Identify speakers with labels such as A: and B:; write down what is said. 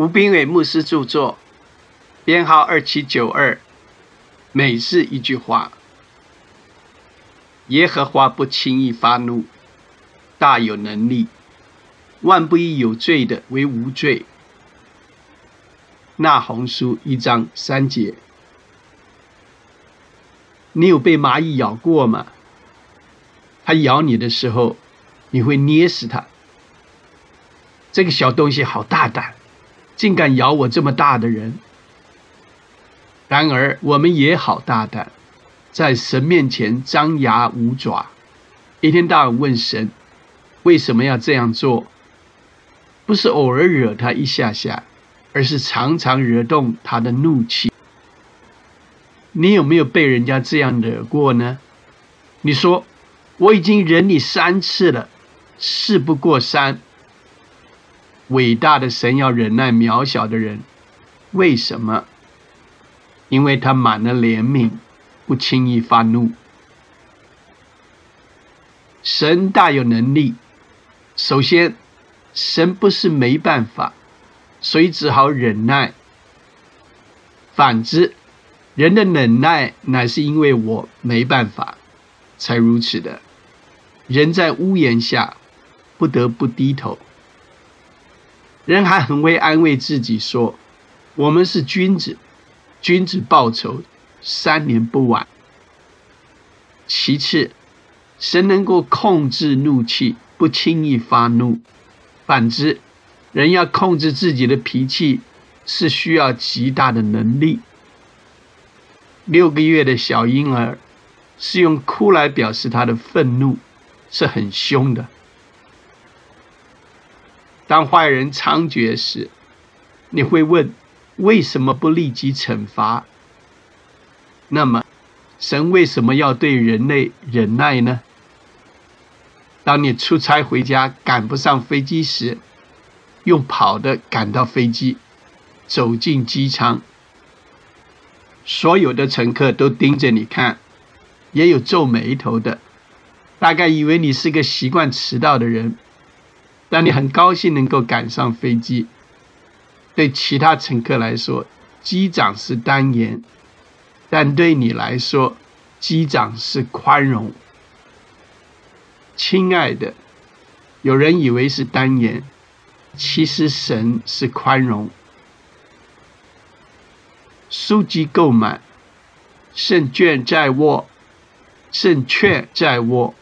A: 吴斌伟牧师著作，编号二七九二。每日一句话：耶和华不轻易发怒，大有能力，万不以有罪的为无罪。那红书一章三节。你有被蚂蚁咬过吗？它咬你的时候，你会捏死它。这个小东西好大胆，竟敢咬我这么大的人。然而我们也好大胆，在神面前张牙舞爪，一天到晚问神为什么要这样做。不是偶尔惹他一下下，而是常常惹动他的怒气。你有没有被人家这样惹过呢？你说我已经忍你三次了，事不过三。伟大的神要忍耐渺小的人，为什么？因为他满了怜悯，不轻易发怒。神大有能力。首先，神不是没办法，所以只好忍耐。反之，人的忍耐乃是因为我没办法，才如此的。人在屋檐下，不得不低头。人还很会安慰自己说：“我们是君子，君子报仇，三年不晚。”其次，神能够控制怒气，不轻易发怒；反之，人要控制自己的脾气，是需要极大的能力。六个月的小婴儿是用哭来表示他的愤怒，是很凶的。当坏人猖獗时，你会问：为什么不立即惩罚？那么，神为什么要对人类忍耐呢？当你出差回家赶不上飞机时，用跑的赶到飞机，走进机舱，所有的乘客都盯着你看，也有皱眉头的，大概以为你是个习惯迟到的人。但你很高兴能够赶上飞机，对其他乘客来说，机长是单言；但对你来说，机长是宽容。亲爱的，有人以为是单言，其实神是宽容。书籍购买，胜券在握，胜券在握。